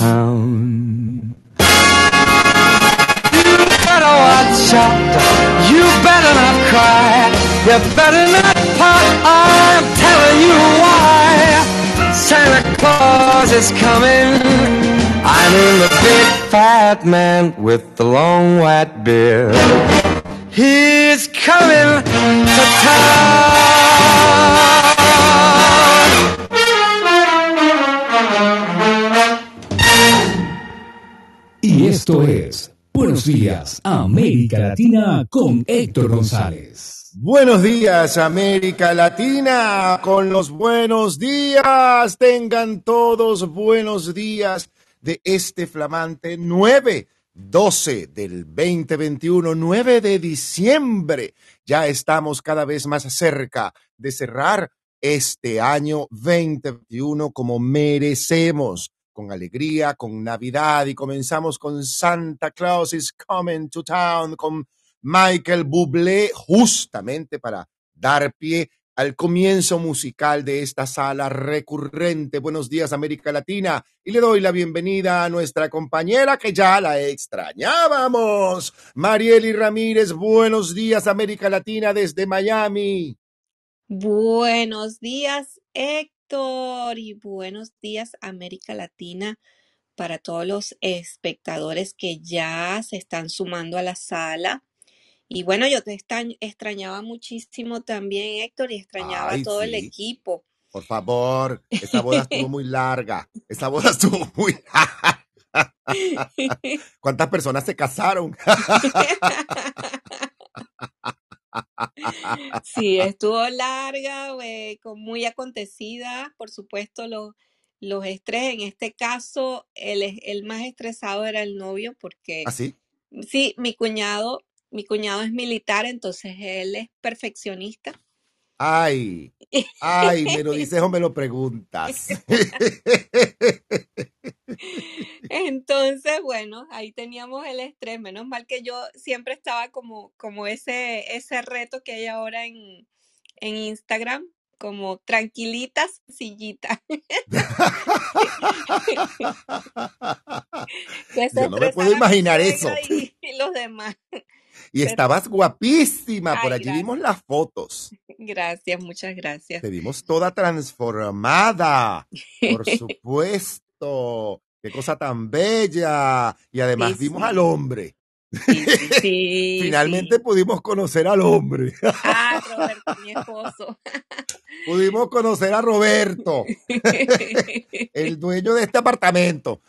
town. You better watch out, you better not cry, you better not pout, I'm telling you why. Santa Claus is coming, I mean the big fat man with the long white beard. He's coming to town. Esto es Buenos Días, América Latina con Héctor González. Buenos días, América Latina, con los buenos días. Tengan todos buenos días de este flamante 9, 12 del 2021, 9 de diciembre. Ya estamos cada vez más cerca de cerrar este año 2021 como merecemos con alegría, con Navidad y comenzamos con Santa Claus is Coming to Town con Michael Bublé justamente para dar pie al comienzo musical de esta sala recurrente. Buenos días América Latina y le doy la bienvenida a nuestra compañera que ya la extrañábamos, Marieli Ramírez. Buenos días América Latina desde Miami. Buenos días, y buenos días, América Latina, para todos los espectadores que ya se están sumando a la sala. Y bueno, yo te extrañ- extrañaba muchísimo también, Héctor, y extrañaba a todo el equipo. Por favor, esa boda estuvo muy larga. Esa boda estuvo muy larga. ¿Cuántas personas se casaron? Sí, estuvo larga, eh, con muy acontecida, por supuesto, los, los estrés. En este caso, el, el más estresado era el novio, porque ¿Así? sí, mi cuñado, mi cuñado es militar, entonces él es perfeccionista. Ay, ay, me lo dices o me lo preguntas. Entonces, bueno, ahí teníamos el estrés. Menos mal que yo siempre estaba como, como ese, ese reto que hay ahora en, en Instagram, como tranquilitas, sillita. Yo no me puedo imaginar eso. y los demás. Y Pero, estabas guapísima. Por allí gracias, vimos las fotos. gracias, muchas gracias. Te vimos toda transformada. Por supuesto. Qué cosa tan bella. Y además Sí, vimos al hombre. sí, Finalmente sí. pudimos conocer al hombre. Ah, Roberto, mi esposo. Pudimos conocer a Roberto, el dueño de este apartamento.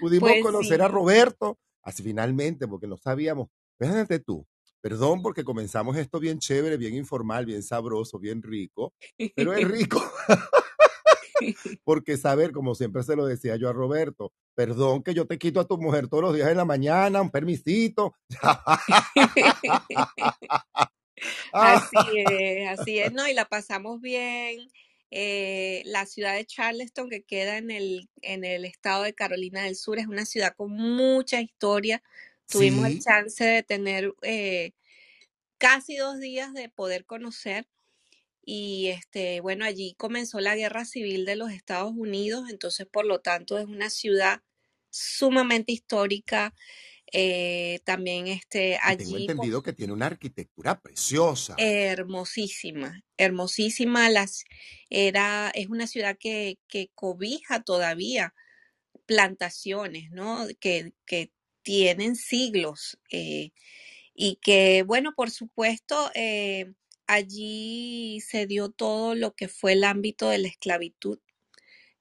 Pudimos Pues conocer a. Roberto, así finalmente, porque no sabíamos. Fíjate tú, perdón porque comenzamos esto bien chévere, bien informal, bien sabroso, bien rico, pero es rico porque saber, como siempre se lo decía yo a Roberto, perdón que yo te quito a tu mujer todos los días en la mañana, un permisito. Así es, así es, ¿no? Y la pasamos bien. Eh, la ciudad de Charleston, que queda en el, en el estado de Carolina del Sur, es una ciudad con mucha historia. Tuvimos el Sí, chance de tener eh, casi dos días de poder conocer. Y este, bueno, allí comenzó la guerra civil de los Estados Unidos, entonces por lo tanto es una ciudad sumamente histórica. Eh, también este, tengo allí pues, entendido que tiene una arquitectura preciosa. hermosísima, hermosísima. Las, era, es una ciudad que, que cobija todavía plantaciones, ¿no? Que, que tienen siglos eh, y que, bueno, por supuesto, eh, allí se dio todo lo que fue el ámbito de la esclavitud.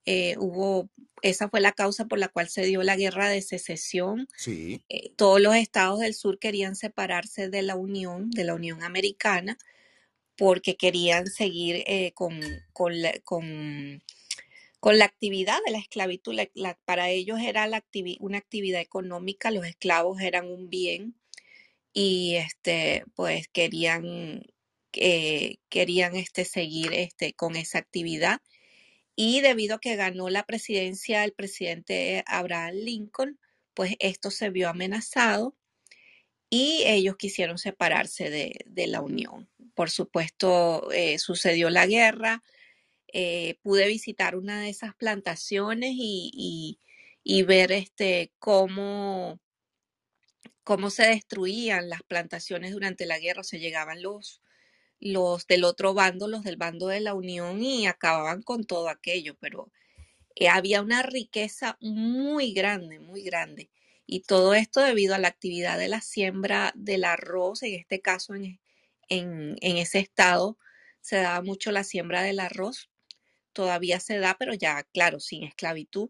Eh, hubo, esa fue la causa por la cual se dio la guerra de secesión. Sí, Eh, todos los estados del sur querían separarse de la Unión, de la Unión Americana, porque querían seguir eh, con, con, la, con, con la actividad de la esclavitud. La- la- para ellos era activi- una actividad económica, los esclavos eran un bien y este, pues querían, eh, querían este, seguir este, con esa actividad. Y debido a que ganó la presidencia el presidente Abraham Lincoln, pues esto se vio amenazado y ellos quisieron separarse de, de la Unión. Por supuesto, eh, sucedió la guerra, eh, pude visitar una de esas plantaciones y, y- ver este cómo, cómo se destruían las plantaciones durante la guerra, o sea, llegaban los, los del otro bando, los del bando de la Unión y acababan con todo aquello, pero eh, había una riqueza muy grande, muy grande. Y todo esto debido a la actividad de la siembra del arroz, en este caso en, en, en ese estado se daba mucho la siembra del arroz, todavía se da, pero ya, claro, sin esclavitud.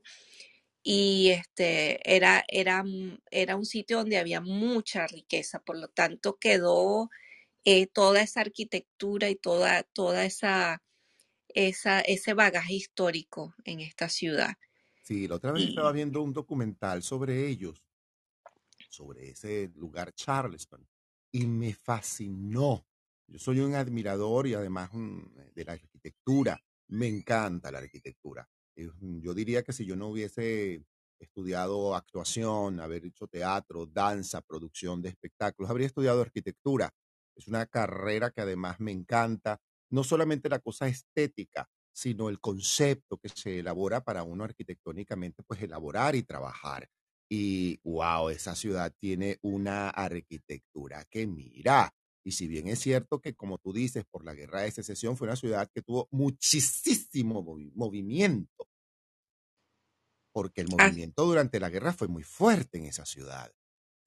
Y este era, era, era un sitio donde había mucha riqueza, por lo tanto quedó eh, toda esa arquitectura y toda, toda esa, esa, ese bagaje histórico en esta ciudad. Sí, la otra vez estaba viendo un documental sobre ellos, sobre ese lugar Charleston, y me fascinó. Yo soy un admirador y además un- de la arquitectura. Me encanta la arquitectura. Eh, Yo diría que si yo no hubiese estudiado actuación, haber hecho teatro, danza, producción de espectáculos, habría estudiado arquitectura. Es una carrera que además me encanta, no solamente la cosa estética, sino el concepto que se elabora para uno arquitectónicamente, pues elaborar y trabajar. Y wow, esa ciudad tiene una arquitectura que mira. Y si bien es cierto que, como tú dices, por la guerra de secesión fue una ciudad que tuvo muchísimo movi- movimiento, porque el movimiento durante la guerra fue muy fuerte en esa ciudad.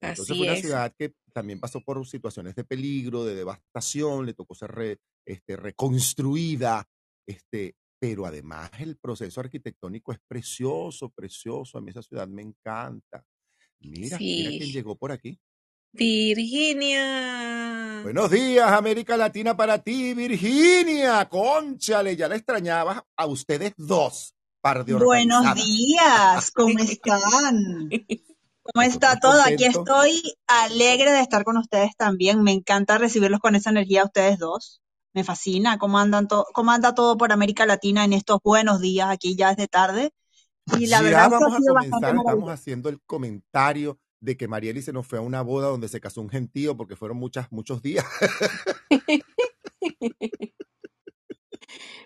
Entonces fue una es, ciudad que también pasó por situaciones de peligro, de devastación, le tocó ser re- este, reconstruida, este, pero además el proceso arquitectónico es precioso, precioso. A mí esa ciudad me encanta. Mira, mira quién llegó por aquí. Virginia. Buenos días, América Latina para ti, Virginia. Conchale, ya la extrañaba a ustedes dos, par de Buenos días, ¿cómo están? ¿Cómo está todo? Aquí estoy alegre de estar con ustedes también. Me encanta recibirlos con esa energía a ustedes dos. Me fascina cómo andan to- cómo anda todo por América Latina en estos buenos días. Aquí ya es de tarde. Y la Ya verdad es que vamos ha a sido bastante comenzar, estamos haciendo el comentario de que Marieli se nos fue a una boda donde se casó un gentío porque fueron muchas, muchos días.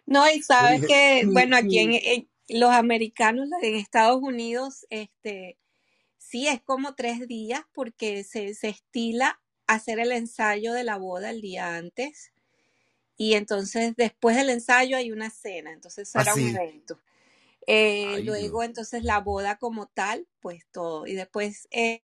No, y sabes dije, que, bueno, aquí en- los americanos en Estados Unidos, este, sí es como tres días porque se, se estila hacer el ensayo de la boda el día antes y entonces después del ensayo hay una cena, entonces eso era un evento. Eh, Ay, Dios. luego entonces la boda como tal, pues todo. Y después eh,